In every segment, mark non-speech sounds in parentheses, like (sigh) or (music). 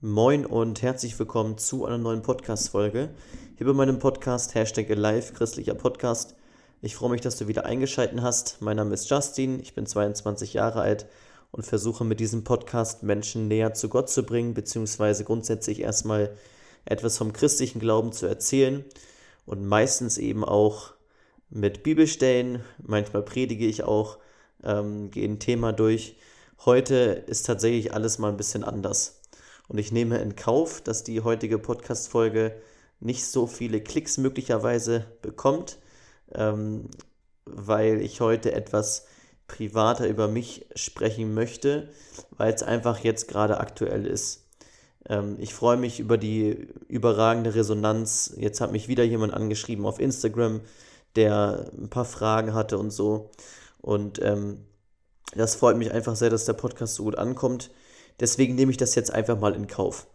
Moin und herzlich willkommen zu einer neuen Podcast-Folge. Hier bei meinem Podcast Hashtag Alive, christlicher Podcast. Ich freue mich, dass du wieder eingeschaltet hast. Mein Name ist Justin, ich bin 22 Jahre alt und versuche mit diesem Podcast Menschen näher zu Gott zu bringen, beziehungsweise grundsätzlich erstmal etwas vom christlichen Glauben zu erzählen und meistens eben auch mit Bibelstellen. Manchmal predige ich auch, ähm, gehe ein Thema durch. Heute ist tatsächlich alles mal ein bisschen anders. Und ich nehme in Kauf, dass die heutige Podcast-Folge nicht so viele Klicks möglicherweise bekommt, ähm, weil ich heute etwas privater über mich sprechen möchte, weil es einfach jetzt gerade aktuell ist. Ähm, ich freue mich über die überragende Resonanz. Jetzt hat mich wieder jemand angeschrieben auf Instagram, der ein paar Fragen hatte und so. Und ähm, das freut mich einfach sehr, dass der Podcast so gut ankommt. Deswegen nehme ich das jetzt einfach mal in Kauf.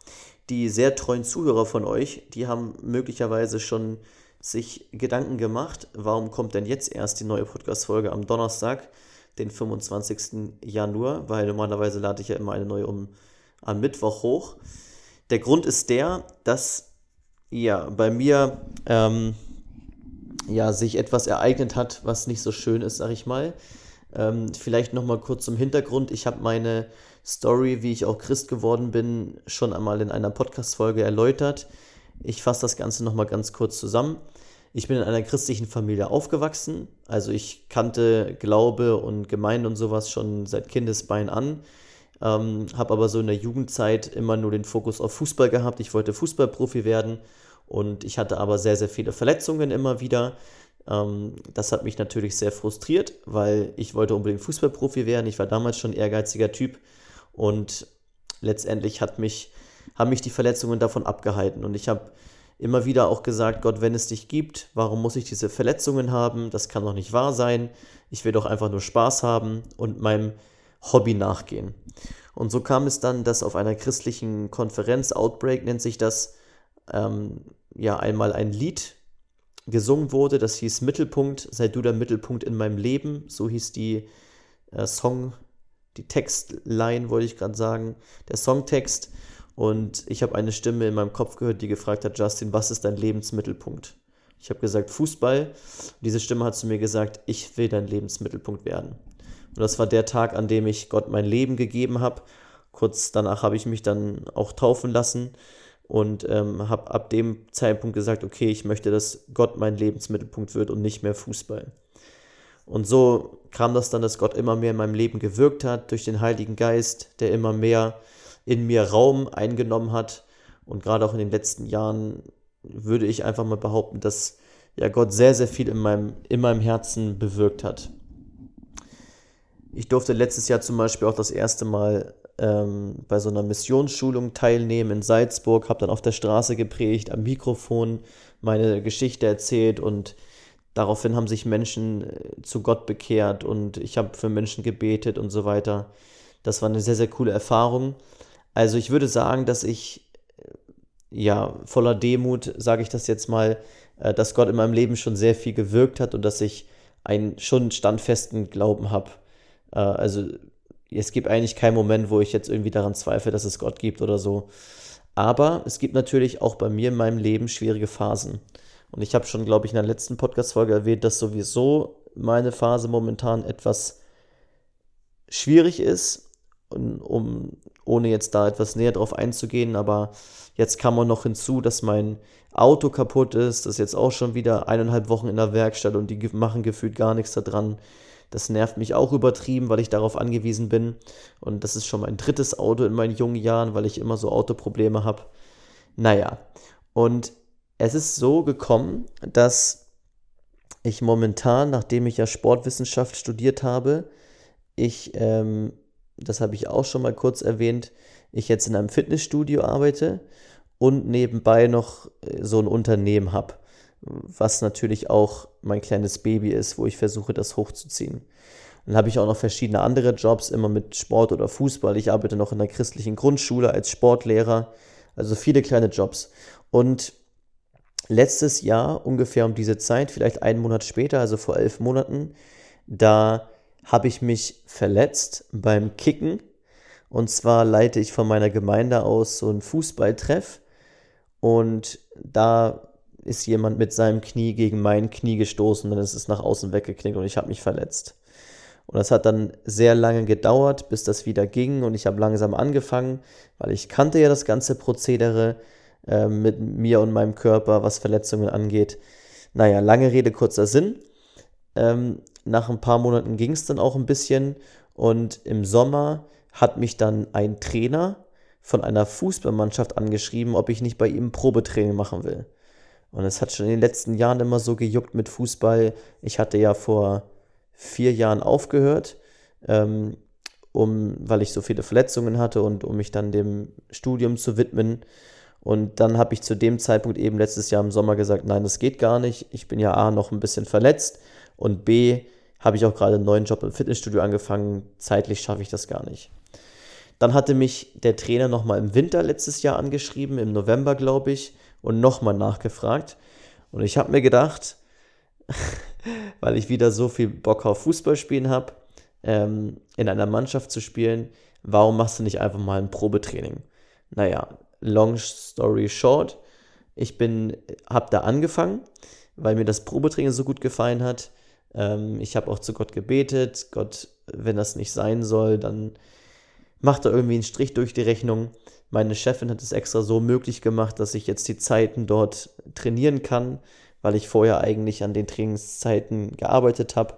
Die sehr treuen Zuhörer von euch, die haben möglicherweise schon sich Gedanken gemacht, warum kommt denn jetzt erst die neue Podcast-Folge am Donnerstag, den 25. Januar, weil normalerweise lade ich ja immer eine neue um am Mittwoch hoch. Der Grund ist der, dass ja bei mir ähm, ja sich etwas ereignet hat, was nicht so schön ist, sag ich mal. Ähm, vielleicht noch mal kurz zum Hintergrund. Ich habe meine Story, wie ich auch Christ geworden bin, schon einmal in einer Podcast-Folge erläutert. Ich fasse das Ganze nochmal ganz kurz zusammen. Ich bin in einer christlichen Familie aufgewachsen, also ich kannte Glaube und Gemeinde und sowas schon seit Kindesbein an, ähm, habe aber so in der Jugendzeit immer nur den Fokus auf Fußball gehabt. Ich wollte Fußballprofi werden und ich hatte aber sehr, sehr viele Verletzungen immer wieder. Ähm, das hat mich natürlich sehr frustriert, weil ich wollte unbedingt Fußballprofi werden. Ich war damals schon ein ehrgeiziger Typ und letztendlich hat mich, haben mich die Verletzungen davon abgehalten. Und ich habe immer wieder auch gesagt, Gott, wenn es dich gibt, warum muss ich diese Verletzungen haben? Das kann doch nicht wahr sein. Ich will doch einfach nur Spaß haben und meinem Hobby nachgehen. Und so kam es dann, dass auf einer christlichen Konferenz, Outbreak nennt sich das, ähm, ja einmal ein Lied gesungen wurde, das hieß Mittelpunkt, sei du der Mittelpunkt in meinem Leben, so hieß die äh, Song die Textline, wollte ich gerade sagen, der Songtext. Und ich habe eine Stimme in meinem Kopf gehört, die gefragt hat, Justin, was ist dein Lebensmittelpunkt? Ich habe gesagt, Fußball. Und diese Stimme hat zu mir gesagt, ich will dein Lebensmittelpunkt werden. Und das war der Tag, an dem ich Gott mein Leben gegeben habe. Kurz danach habe ich mich dann auch taufen lassen und ähm, habe ab dem Zeitpunkt gesagt, okay, ich möchte, dass Gott mein Lebensmittelpunkt wird und nicht mehr Fußball. Und so kam das dann, dass Gott immer mehr in meinem Leben gewirkt hat, durch den Heiligen Geist, der immer mehr in mir Raum eingenommen hat. Und gerade auch in den letzten Jahren würde ich einfach mal behaupten, dass ja Gott sehr, sehr viel in meinem, in meinem Herzen bewirkt hat. Ich durfte letztes Jahr zum Beispiel auch das erste Mal ähm, bei so einer Missionsschulung teilnehmen in Salzburg, habe dann auf der Straße geprägt, am Mikrofon meine Geschichte erzählt und Daraufhin haben sich Menschen äh, zu Gott bekehrt und ich habe für Menschen gebetet und so weiter. Das war eine sehr, sehr coole Erfahrung. Also ich würde sagen, dass ich, äh, ja, voller Demut, sage ich das jetzt mal, äh, dass Gott in meinem Leben schon sehr viel gewirkt hat und dass ich einen schon standfesten Glauben habe. Also es gibt eigentlich keinen Moment, wo ich jetzt irgendwie daran zweifle, dass es Gott gibt oder so. Aber es gibt natürlich auch bei mir in meinem Leben schwierige Phasen. Und ich habe schon, glaube ich, in der letzten Podcast-Folge erwähnt, dass sowieso meine Phase momentan etwas schwierig ist, und, um, ohne jetzt da etwas näher drauf einzugehen. Aber jetzt kam auch noch hinzu, dass mein Auto kaputt ist. Das ist jetzt auch schon wieder eineinhalb Wochen in der Werkstatt und die machen gefühlt gar nichts daran. Das nervt mich auch übertrieben, weil ich darauf angewiesen bin. Und das ist schon mein drittes Auto in meinen jungen Jahren, weil ich immer so Autoprobleme habe. Naja, und es ist so gekommen, dass ich momentan, nachdem ich ja Sportwissenschaft studiert habe, ich, ähm, das habe ich auch schon mal kurz erwähnt, ich jetzt in einem Fitnessstudio arbeite und nebenbei noch äh, so ein Unternehmen habe, was natürlich auch mein kleines Baby ist, wo ich versuche, das hochzuziehen. Dann habe ich auch noch verschiedene andere Jobs, immer mit Sport oder Fußball. Ich arbeite noch in der christlichen Grundschule als Sportlehrer, also viele kleine Jobs. Und letztes Jahr ungefähr um diese Zeit, vielleicht einen Monat später, also vor elf Monaten, da habe ich mich verletzt beim Kicken Und zwar leite ich von meiner Gemeinde aus so einen Fußballtreff und da ist jemand mit seinem Knie gegen mein Knie gestoßen, dann ist es nach außen weggeknickt und ich habe mich verletzt. Und das hat dann sehr lange gedauert, bis das wieder ging und ich habe langsam angefangen, weil ich kannte ja das ganze Prozedere äh, mit mir und meinem Körper, was Verletzungen angeht. Naja, lange Rede, kurzer Sinn. Ähm, nach ein paar Monaten ging es dann auch ein bisschen und im Sommer hat mich dann ein Trainer von einer Fußballmannschaft angeschrieben, ob ich nicht bei ihm Probetraining machen will. Und es hat schon in den letzten Jahren immer so gejuckt mit Fußball. Ich hatte ja vor vier Jahren aufgehört, ähm, um, weil ich so viele Verletzungen hatte und um mich dann dem Studium zu widmen. Und dann habe ich zu dem Zeitpunkt eben letztes Jahr im Sommer gesagt, nein, das geht gar nicht. Ich bin ja A noch ein bisschen verletzt und B habe ich auch gerade einen neuen Job im Fitnessstudio angefangen. Zeitlich schaffe ich das gar nicht. Dann hatte mich der Trainer nochmal im Winter letztes Jahr angeschrieben, im November glaube ich, und nochmal nachgefragt. Und ich habe mir gedacht, (laughs) weil ich wieder so viel Bock auf Fußball spielen habe, ähm, in einer Mannschaft zu spielen, warum machst du nicht einfach mal ein Probetraining? Naja, long story short, ich habe da angefangen, weil mir das Probetraining so gut gefallen hat. Ähm, ich habe auch zu Gott gebetet, Gott, wenn das nicht sein soll, dann macht er irgendwie einen Strich durch die Rechnung. Meine Chefin hat es extra so möglich gemacht, dass ich jetzt die Zeiten dort trainieren kann, weil ich vorher eigentlich an den Trainingszeiten gearbeitet habe.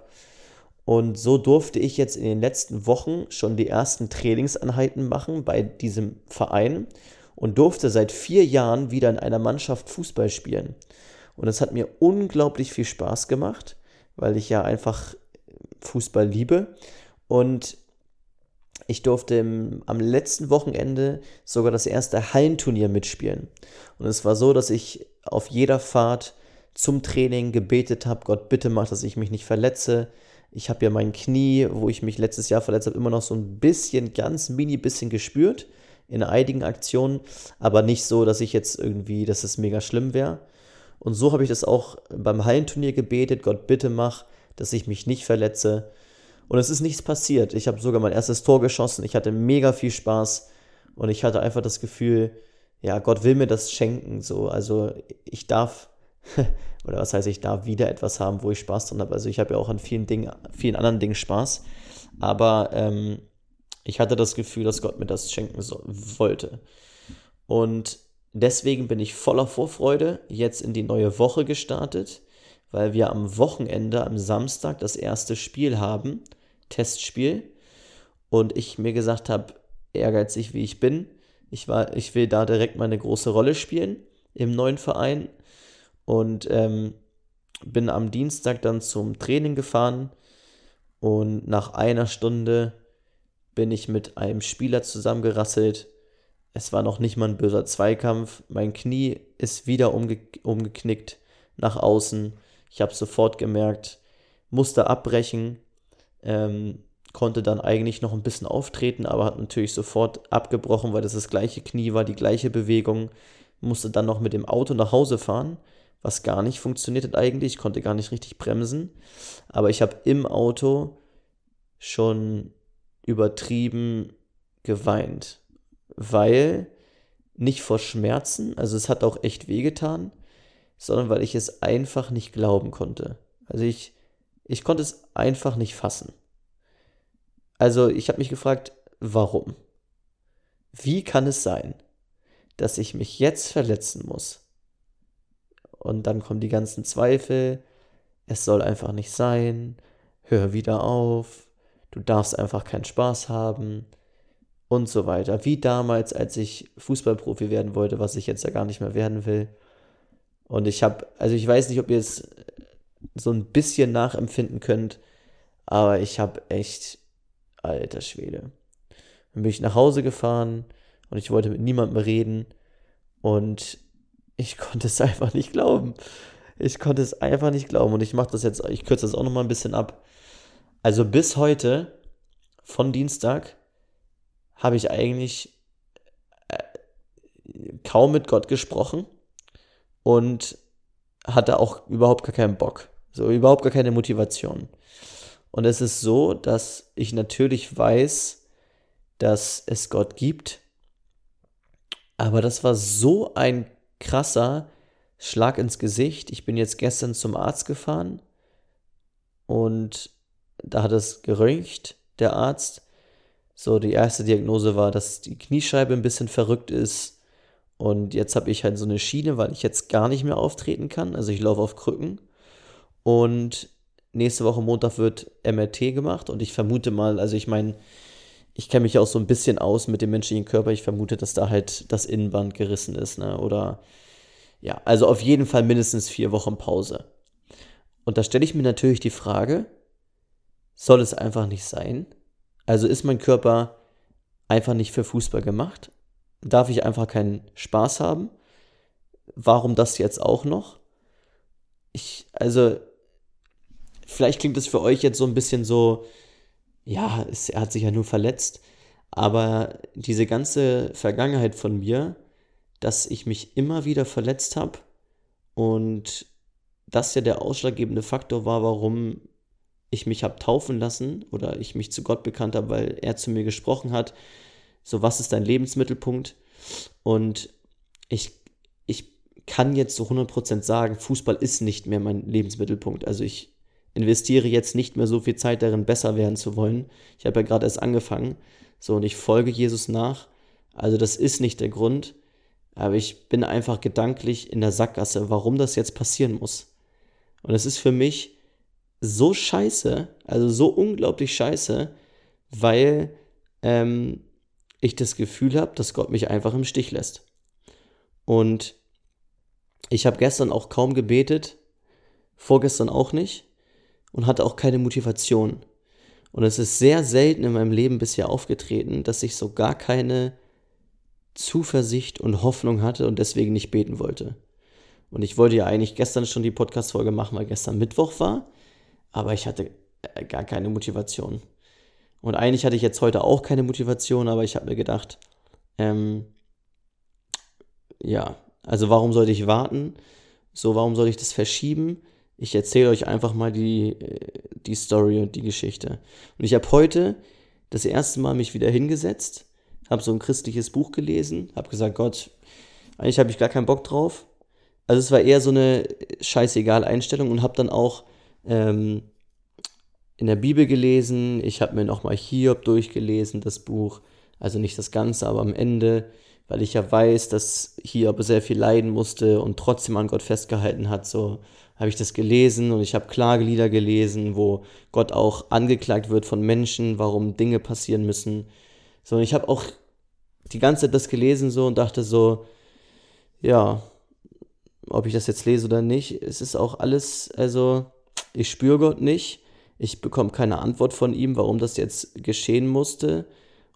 Und so durfte ich jetzt in den letzten Wochen schon die ersten Trainingseinheiten machen bei diesem Verein und durfte seit vier Jahren wieder in einer Mannschaft Fußball spielen. Und es hat mir unglaublich viel Spaß gemacht, weil ich ja einfach Fußball liebe. Und ich durfte im, am letzten Wochenende sogar das erste Hallenturnier mitspielen. Und es war so, dass ich auf jeder Fahrt zum Training gebetet habe, Gott bitte mach, dass ich mich nicht verletze. Ich habe ja mein Knie, wo ich mich letztes Jahr verletzt habe, immer noch so ein bisschen, ganz mini bisschen gespürt in einigen Aktionen, aber nicht so, dass ich jetzt irgendwie, dass es mega schlimm wäre. Und so habe ich das auch beim Hallenturnier gebetet, Gott bitte mach, dass ich mich nicht verletze. Und es ist nichts passiert. Ich habe sogar mein erstes Tor geschossen. Ich hatte mega viel Spaß und ich hatte einfach das Gefühl, ja, Gott will mir das schenken. So, also ich darf, (laughs) oder was heißt, ich darf wieder etwas haben, wo ich Spaß dran habe. Also ich habe ja auch an vielen Dingen, vielen anderen Dingen Spaß. Aber ähm, ich hatte das Gefühl, dass Gott mir das schenken so, wollte. Und deswegen bin ich voller Vorfreude jetzt in die neue Woche gestartet, weil wir am Wochenende, am Samstag, das erste Spiel haben, Testspiel. Und ich mir gesagt habe, ehrgeizig wie ich bin, ich, war, ich will da direkt meine große Rolle spielen im neuen Verein. Und ähm, bin am Dienstag dann zum Training gefahren. Und nach einer Stunde bin ich mit einem Spieler zusammengerasselt. Es war noch nicht mal ein böser Zweikampf. Mein Knie ist wieder umge umgeknickt nach außen. Ich habe sofort gemerkt, musste abbrechen, ähm, konnte dann eigentlich noch ein bisschen auftreten, aber hat natürlich sofort abgebrochen, weil das das gleiche Knie war, die gleiche Bewegung. Musste dann noch mit dem Auto nach Hause fahren, was gar nicht funktioniert hat eigentlich. Ich konnte gar nicht richtig bremsen. Aber ich habe im Auto schon übertrieben geweint, weil nicht vor Schmerzen, also es hat auch echt wehgetan, sondern weil ich es einfach nicht glauben konnte. Also ich, ich konnte es einfach nicht fassen. Also ich habe mich gefragt, warum? Wie kann es sein, dass ich mich jetzt verletzen muss? Und dann kommen die ganzen Zweifel, es soll einfach nicht sein, hör wieder auf, du darfst einfach keinen Spaß haben und so weiter. Wie damals, als ich Fußballprofi werden wollte, was ich jetzt ja gar nicht mehr werden will. Und ich habe, also ich weiß nicht, ob ihr es so ein bisschen nachempfinden könnt, aber ich habe echt, alter Schwede. Dann bin ich nach Hause gefahren und ich wollte mit niemandem reden und ich (laughs) konnte es einfach nicht glauben. Ich konnte es einfach nicht glauben und ich mache das jetzt, ich kürze das auch nochmal ein bisschen ab. Also bis heute, von Dienstag, habe ich eigentlich äh, kaum mit Gott gesprochen und hatte auch überhaupt gar keinen Bock. So überhaupt gar keine Motivation. Und es ist so, dass ich natürlich weiß, dass es Gott gibt. Aber das war so ein krasser Schlag ins Gesicht. Ich bin jetzt gestern zum Arzt gefahren und da hat es geröntgt, der Arzt. So, die erste Diagnose war, dass die Kniescheibe ein bisschen verrückt ist. Und jetzt habe ich halt so eine Schiene, weil ich jetzt gar nicht mehr auftreten kann. Also ich laufe auf Krücken. Und nächste Woche Montag wird MRT gemacht. Und ich vermute mal, also ich meine, ich kenne mich auch so ein bisschen aus mit dem menschlichen Körper. Ich vermute, dass da halt das Innenband gerissen ist. Ne? Oder ja, also auf jeden Fall mindestens vier Wochen Pause. Und da stelle ich mir natürlich die Frage, soll es einfach nicht sein? Also ist mein Körper einfach nicht für Fußball gemacht? Darf ich einfach keinen Spaß haben? Warum das jetzt auch noch? Ich, also, vielleicht klingt es für euch jetzt so ein bisschen so, ja, es, er hat sich ja nur verletzt, aber diese ganze Vergangenheit von mir, dass ich mich immer wieder verletzt habe und das ja der ausschlaggebende Faktor war, warum ich mich habe taufen lassen oder ich mich zu Gott bekannt habe, weil er zu mir gesprochen hat, so was ist dein Lebensmittelpunkt? Und ich, ich kann jetzt so 100% sagen, Fußball ist nicht mehr mein Lebensmittelpunkt. Also ich investiere jetzt nicht mehr so viel Zeit darin, besser werden zu wollen. Ich habe ja gerade erst angefangen. So, und ich folge Jesus nach. Also das ist nicht der Grund. Aber ich bin einfach gedanklich in der Sackgasse, warum das jetzt passieren muss. Und es ist für mich so scheiße, also so unglaublich scheiße, weil ähm, ich das Gefühl habe, dass Gott mich einfach im Stich lässt. Und ich habe gestern auch kaum gebetet, vorgestern auch nicht und hatte auch keine Motivation. Und es ist sehr selten in meinem Leben bisher aufgetreten, dass ich so gar keine Zuversicht und Hoffnung hatte und deswegen nicht beten wollte. Und ich wollte ja eigentlich gestern schon die Podcast-Folge machen, weil gestern Mittwoch war aber ich hatte äh, gar keine Motivation. Und eigentlich hatte ich jetzt heute auch keine Motivation, aber ich habe mir gedacht, ähm, ja, also warum sollte ich warten? So, warum soll ich das verschieben? Ich erzähle euch einfach mal die, äh, die Story und die Geschichte. Und ich habe heute das erste Mal mich wieder hingesetzt, habe so ein christliches Buch gelesen, habe gesagt, Gott, eigentlich habe ich gar keinen Bock drauf. Also es war eher so eine scheißegal Einstellung und habe dann auch ähm, in der Bibel gelesen. Ich habe mir nochmal Hiob durchgelesen, das Buch. Also nicht das Ganze, aber am Ende, weil ich ja weiß, dass Hiob sehr viel leiden musste und trotzdem an Gott festgehalten hat. So habe ich das gelesen und ich habe Klagelieder gelesen, wo Gott auch angeklagt wird von Menschen, warum Dinge passieren müssen. So, und ich habe auch die ganze Zeit das gelesen so und dachte so, ja, ob ich das jetzt lese oder nicht, es ist auch alles, also ich spüre Gott nicht, ich bekomme keine Antwort von ihm, warum das jetzt geschehen musste.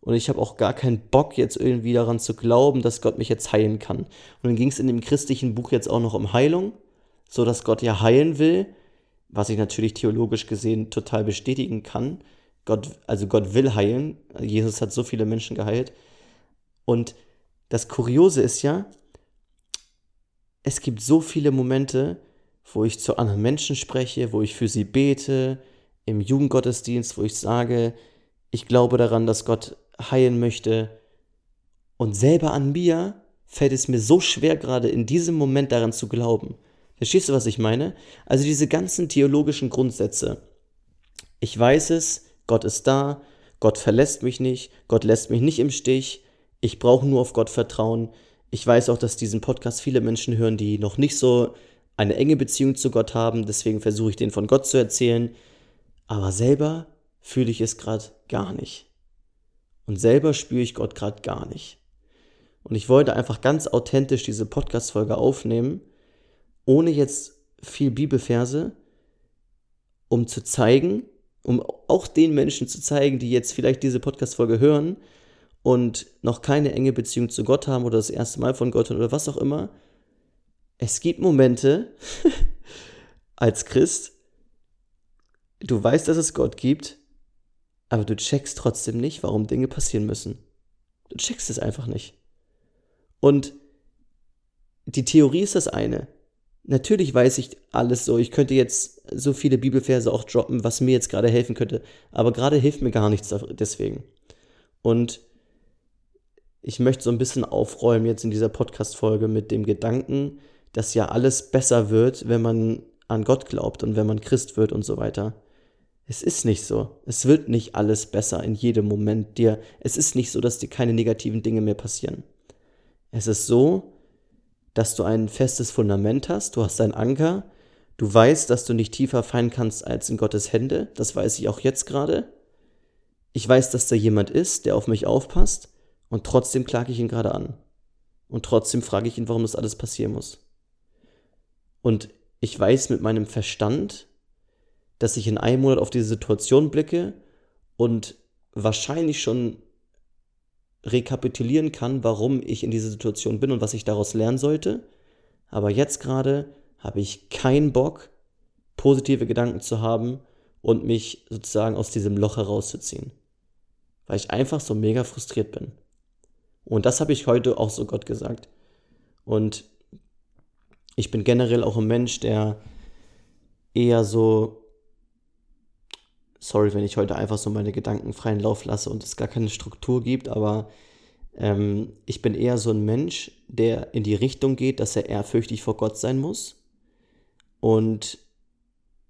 Und ich habe auch gar keinen Bock, jetzt irgendwie daran zu glauben, dass Gott mich jetzt heilen kann. Und dann ging es in dem christlichen Buch jetzt auch noch um Heilung, so dass Gott ja heilen will, was ich natürlich theologisch gesehen total bestätigen kann. Gott, also Gott will heilen. Jesus hat so viele Menschen geheilt. Und das Kuriose ist ja, es gibt so viele Momente, wo ich zu anderen Menschen spreche, wo ich für sie bete, im Jugendgottesdienst, wo ich sage, ich glaube daran, dass Gott heilen möchte. Und selber an mir fällt es mir so schwer, gerade in diesem Moment daran zu glauben. Verstehst du, was ich meine? Also diese ganzen theologischen Grundsätze. Ich weiß es, Gott ist da, Gott verlässt mich nicht, Gott lässt mich nicht im Stich, ich brauche nur auf Gott vertrauen. Ich weiß auch, dass diesen Podcast viele Menschen hören, die noch nicht so eine enge Beziehung zu Gott haben, deswegen versuche ich den von Gott zu erzählen, aber selber fühle ich es gerade gar nicht. Und selber spüre ich Gott gerade gar nicht. Und ich wollte einfach ganz authentisch diese Podcast-Folge aufnehmen, ohne jetzt viel Bibelverse, um zu zeigen, um auch den Menschen zu zeigen, die jetzt vielleicht diese Podcast-Folge hören und noch keine enge Beziehung zu Gott haben oder das erste Mal von Gott hören oder was auch immer, es gibt Momente (laughs) als Christ, du weißt, dass es Gott gibt, aber du checkst trotzdem nicht, warum Dinge passieren müssen. Du checkst es einfach nicht. Und die Theorie ist das eine. Natürlich weiß ich alles so. Ich könnte jetzt so viele Bibelverse auch droppen, was mir jetzt gerade helfen könnte. Aber gerade hilft mir gar nichts deswegen. Und ich möchte so ein bisschen aufräumen jetzt in dieser Podcast-Folge mit dem Gedanken, dass ja alles besser wird, wenn man an Gott glaubt und wenn man Christ wird und so weiter. Es ist nicht so. Es wird nicht alles besser in jedem Moment dir. Es ist nicht so, dass dir keine negativen Dinge mehr passieren. Es ist so, dass du ein festes Fundament hast, du hast einen Anker, du weißt, dass du nicht tiefer fallen kannst als in Gottes Hände, das weiß ich auch jetzt gerade. Ich weiß, dass da jemand ist, der auf mich aufpasst und trotzdem klage ich ihn gerade an. Und trotzdem frage ich ihn, warum das alles passieren muss. Und ich weiß mit meinem Verstand, dass ich in einem Monat auf diese Situation blicke und wahrscheinlich schon rekapitulieren kann, warum ich in dieser Situation bin und was ich daraus lernen sollte. Aber jetzt gerade habe ich keinen Bock, positive Gedanken zu haben und mich sozusagen aus diesem Loch herauszuziehen. Weil ich einfach so mega frustriert bin. Und das habe ich heute auch so Gott gesagt. Und ich bin generell auch ein Mensch, der eher so sorry, wenn ich heute einfach so meine Gedanken freien Lauf lasse und es gar keine Struktur gibt, aber ähm, ich bin eher so ein Mensch, der in die Richtung geht, dass er ehrfürchtig vor Gott sein muss. Und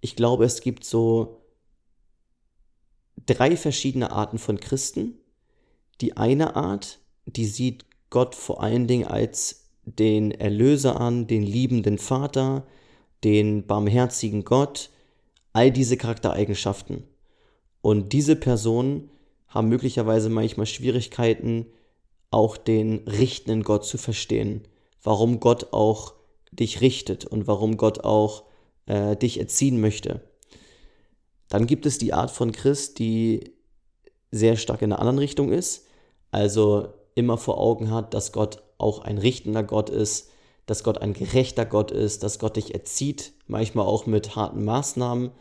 ich glaube, es gibt so drei verschiedene Arten von Christen. Die eine Art, die sieht Gott vor allen Dingen als den Erlöser an, den liebenden Vater, den barmherzigen Gott, all diese Charaktereigenschaften. Und diese Personen haben möglicherweise manchmal Schwierigkeiten, auch den richtenden Gott zu verstehen. Warum Gott auch dich richtet und warum Gott auch äh, dich erziehen möchte. Dann gibt es die Art von Christ, die sehr stark in einer anderen Richtung ist, also immer vor Augen hat, dass Gott auch ein richtender Gott ist, dass Gott ein gerechter Gott ist, dass Gott dich erzieht, manchmal auch mit harten Maßnahmen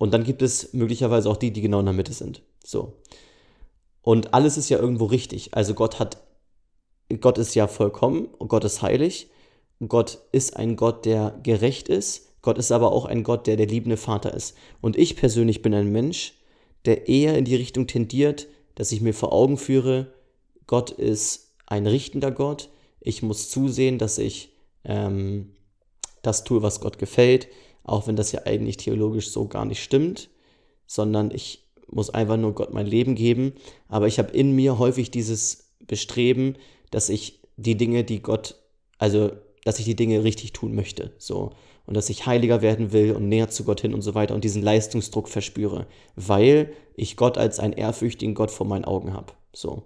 und dann gibt es möglicherweise auch die, die genau in der Mitte sind. So. Und alles ist ja irgendwo richtig. Also Gott hat, Gott ist ja vollkommen und Gott ist heilig. Gott ist ein Gott, der gerecht ist. Gott ist aber auch ein Gott, der der liebende Vater ist. Und ich persönlich bin ein Mensch, der eher in die Richtung tendiert, dass ich mir vor Augen führe, Gott ist ein richtender Gott. Ich muss zusehen, dass ich ähm, das tue, was Gott gefällt auch wenn das ja eigentlich theologisch so gar nicht stimmt, sondern ich muss einfach nur Gott mein Leben geben. Aber ich habe in mir häufig dieses Bestreben, dass ich die Dinge, die Gott, also dass ich die Dinge richtig tun möchte, so und dass ich heiliger werden will und näher zu Gott hin und so weiter und diesen Leistungsdruck verspüre, weil ich Gott als einen ehrfürchtigen Gott vor meinen Augen habe. So.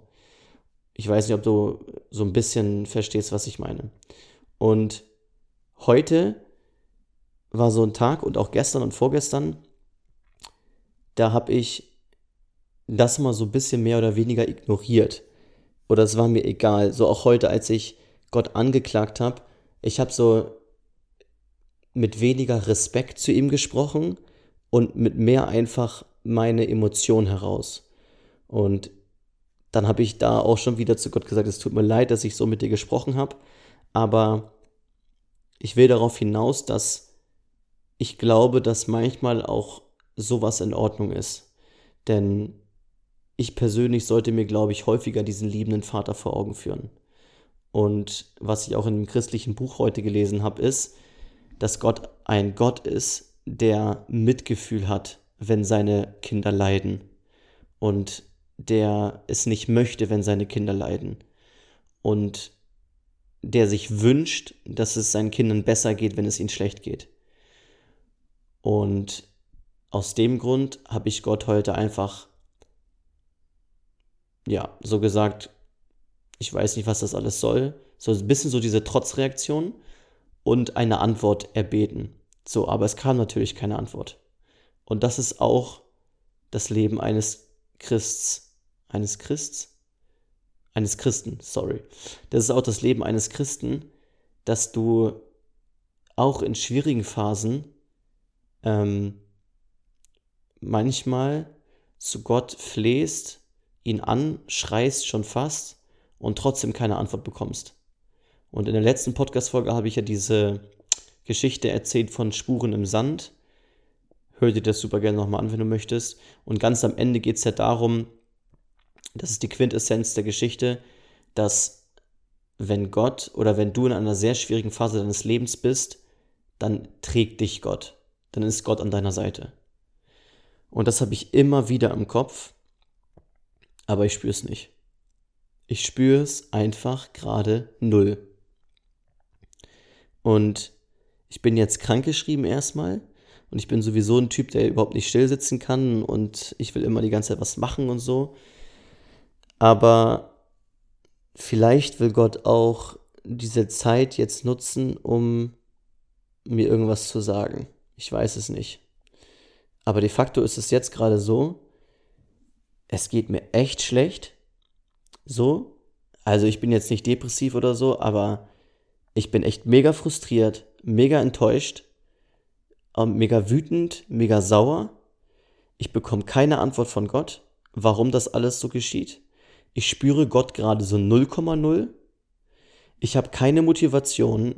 Ich weiß nicht, ob du so ein bisschen verstehst, was ich meine. Und heute war so ein Tag und auch gestern und vorgestern, da habe ich das mal so ein bisschen mehr oder weniger ignoriert. Oder es war mir egal. So auch heute, als ich Gott angeklagt habe, ich habe so mit weniger Respekt zu ihm gesprochen und mit mehr einfach meine Emotion heraus. Und dann habe ich da auch schon wieder zu Gott gesagt, es tut mir leid, dass ich so mit dir gesprochen habe, aber ich will darauf hinaus, dass ich glaube, dass manchmal auch sowas in Ordnung ist. Denn ich persönlich sollte mir, glaube ich, häufiger diesen liebenden Vater vor Augen führen. Und was ich auch in dem christlichen Buch heute gelesen habe, ist, dass Gott ein Gott ist, der Mitgefühl hat, wenn seine Kinder leiden. Und der es nicht möchte, wenn seine Kinder leiden. Und der sich wünscht, dass es seinen Kindern besser geht, wenn es ihnen schlecht geht. Und aus dem Grund habe ich Gott heute einfach, ja, so gesagt, ich weiß nicht, was das alles soll. So ein bisschen so diese Trotzreaktion und eine Antwort erbeten. So, aber es kam natürlich keine Antwort. Und das ist auch das Leben eines Christs, eines Christs, eines Christen, sorry. Das ist auch das Leben eines Christen, dass du auch in schwierigen Phasen ähm, manchmal zu Gott flehst, ihn anschreist schon fast und trotzdem keine Antwort bekommst. Und in der letzten Podcast-Folge habe ich ja diese Geschichte erzählt von Spuren im Sand. Hör dir das super gerne nochmal an, wenn du möchtest. Und ganz am Ende geht es ja darum, das ist die Quintessenz der Geschichte, dass wenn Gott oder wenn du in einer sehr schwierigen Phase deines Lebens bist, dann trägt dich Gott. Dann ist Gott an deiner Seite. Und das habe ich immer wieder im Kopf, aber ich spüre es nicht. Ich spüre es einfach gerade null. Und ich bin jetzt krankgeschrieben erstmal. Und ich bin sowieso ein Typ, der überhaupt nicht still sitzen kann. Und ich will immer die ganze Zeit was machen und so. Aber vielleicht will Gott auch diese Zeit jetzt nutzen, um mir irgendwas zu sagen. Ich weiß es nicht. Aber de facto ist es jetzt gerade so, es geht mir echt schlecht. So. Also ich bin jetzt nicht depressiv oder so, aber ich bin echt mega frustriert, mega enttäuscht, ähm, mega wütend, mega sauer. Ich bekomme keine Antwort von Gott, warum das alles so geschieht. Ich spüre Gott gerade so 0,0. Ich habe keine Motivation,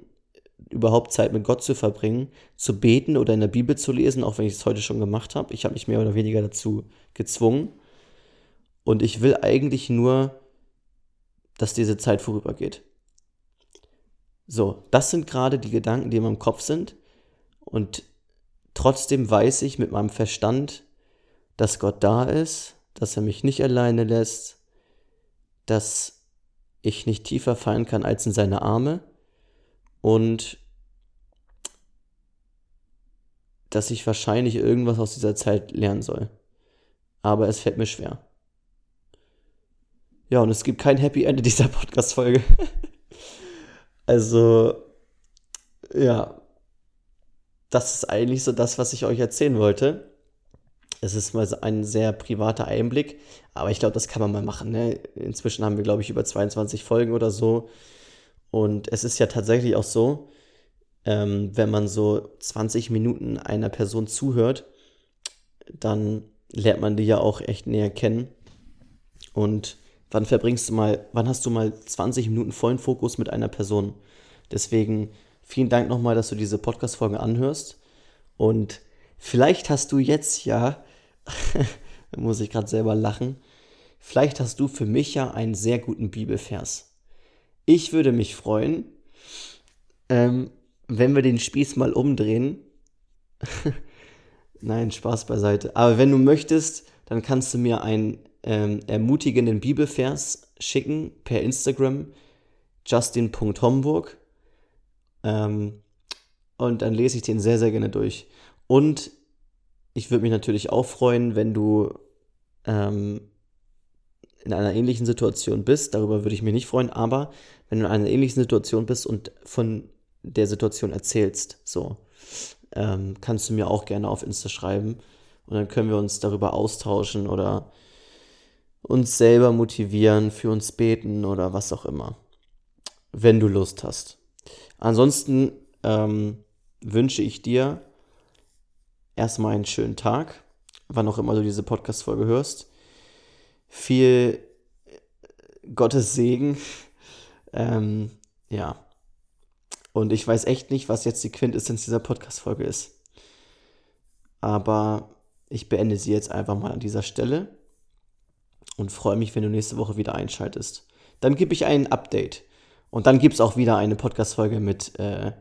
überhaupt Zeit mit Gott zu verbringen, zu beten oder in der Bibel zu lesen, auch wenn ich es heute schon gemacht habe. Ich habe mich mehr oder weniger dazu gezwungen. Und ich will eigentlich nur, dass diese Zeit vorübergeht. So, das sind gerade die Gedanken, die in meinem Kopf sind. Und trotzdem weiß ich mit meinem Verstand, dass Gott da ist, dass er mich nicht alleine lässt, dass ich nicht tiefer fallen kann als in seine Arme und dass ich wahrscheinlich irgendwas aus dieser Zeit lernen soll. Aber es fällt mir schwer. Ja, und es gibt kein Happy End in dieser (laughs) Podcast-Folge. also, ja, das ist eigentlich so das, was ich euch erzählen wollte. Es ist mal ein sehr privater Einblick, aber ich glaube, das kann man mal machen. Ne? Inzwischen haben wir, glaube ich, über 22 Folgen oder so. Und es ist ja tatsächlich auch so, ähm, wenn man so 20 Minuten einer Person zuhört, dann lernt man die ja auch echt näher kennen. Und wann verbringst du mal, wann hast du mal 20 Minuten vollen Fokus mit einer Person? Deswegen vielen Dank nochmal, dass du diese Podcast-Folge anhörst. Und vielleicht hast du jetzt ja, (laughs) muss ich gerade selber lachen, vielleicht hast du für mich ja einen sehr guten Bibelvers. Ich würde mich freuen, ähm, wenn wir den Spieß mal umdrehen. (laughs) Nein, Spaß beiseite. Aber wenn du möchtest, dann kannst du mir einen ähm, ermutigenden Bibelvers schicken per Instagram, justin.homburg. Ähm, und dann lese ich den sehr, sehr gerne durch. Und ich würde mich natürlich auch freuen, wenn du ähm, in einer ähnlichen Situation bist. Darüber würde ich mich nicht freuen, aber wenn du in einer ähnlichen Situation bist und von der Situation erzählst, so, ähm, kannst du mir auch gerne auf Insta schreiben und dann können wir uns darüber austauschen oder uns selber motivieren, für uns beten oder was auch immer, wenn du Lust hast. Ansonsten ähm, wünsche ich dir erstmal einen schönen Tag, wann auch immer du diese Podcast-Folge hörst. Viel Gottes Segen. Ähm, ja. Und ich weiß echt nicht, was jetzt die Quintessenz dieser Podcast-Folge ist. Aber ich beende sie jetzt einfach mal an dieser Stelle und freue mich, wenn du nächste Woche wieder einschaltest. Dann gebe ich ein Update. Und dann gibt es auch wieder eine Podcast-Folge mit, äh,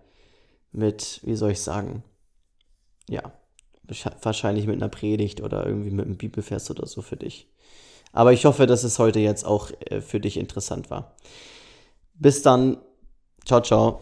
mit, wie soll ich sagen, ja, wahrscheinlich mit einer Predigt oder irgendwie mit einem Bibelvers oder so für dich. Aber ich hoffe, dass es heute jetzt auch äh, für dich interessant war. Bis dann. Ciao, ciao.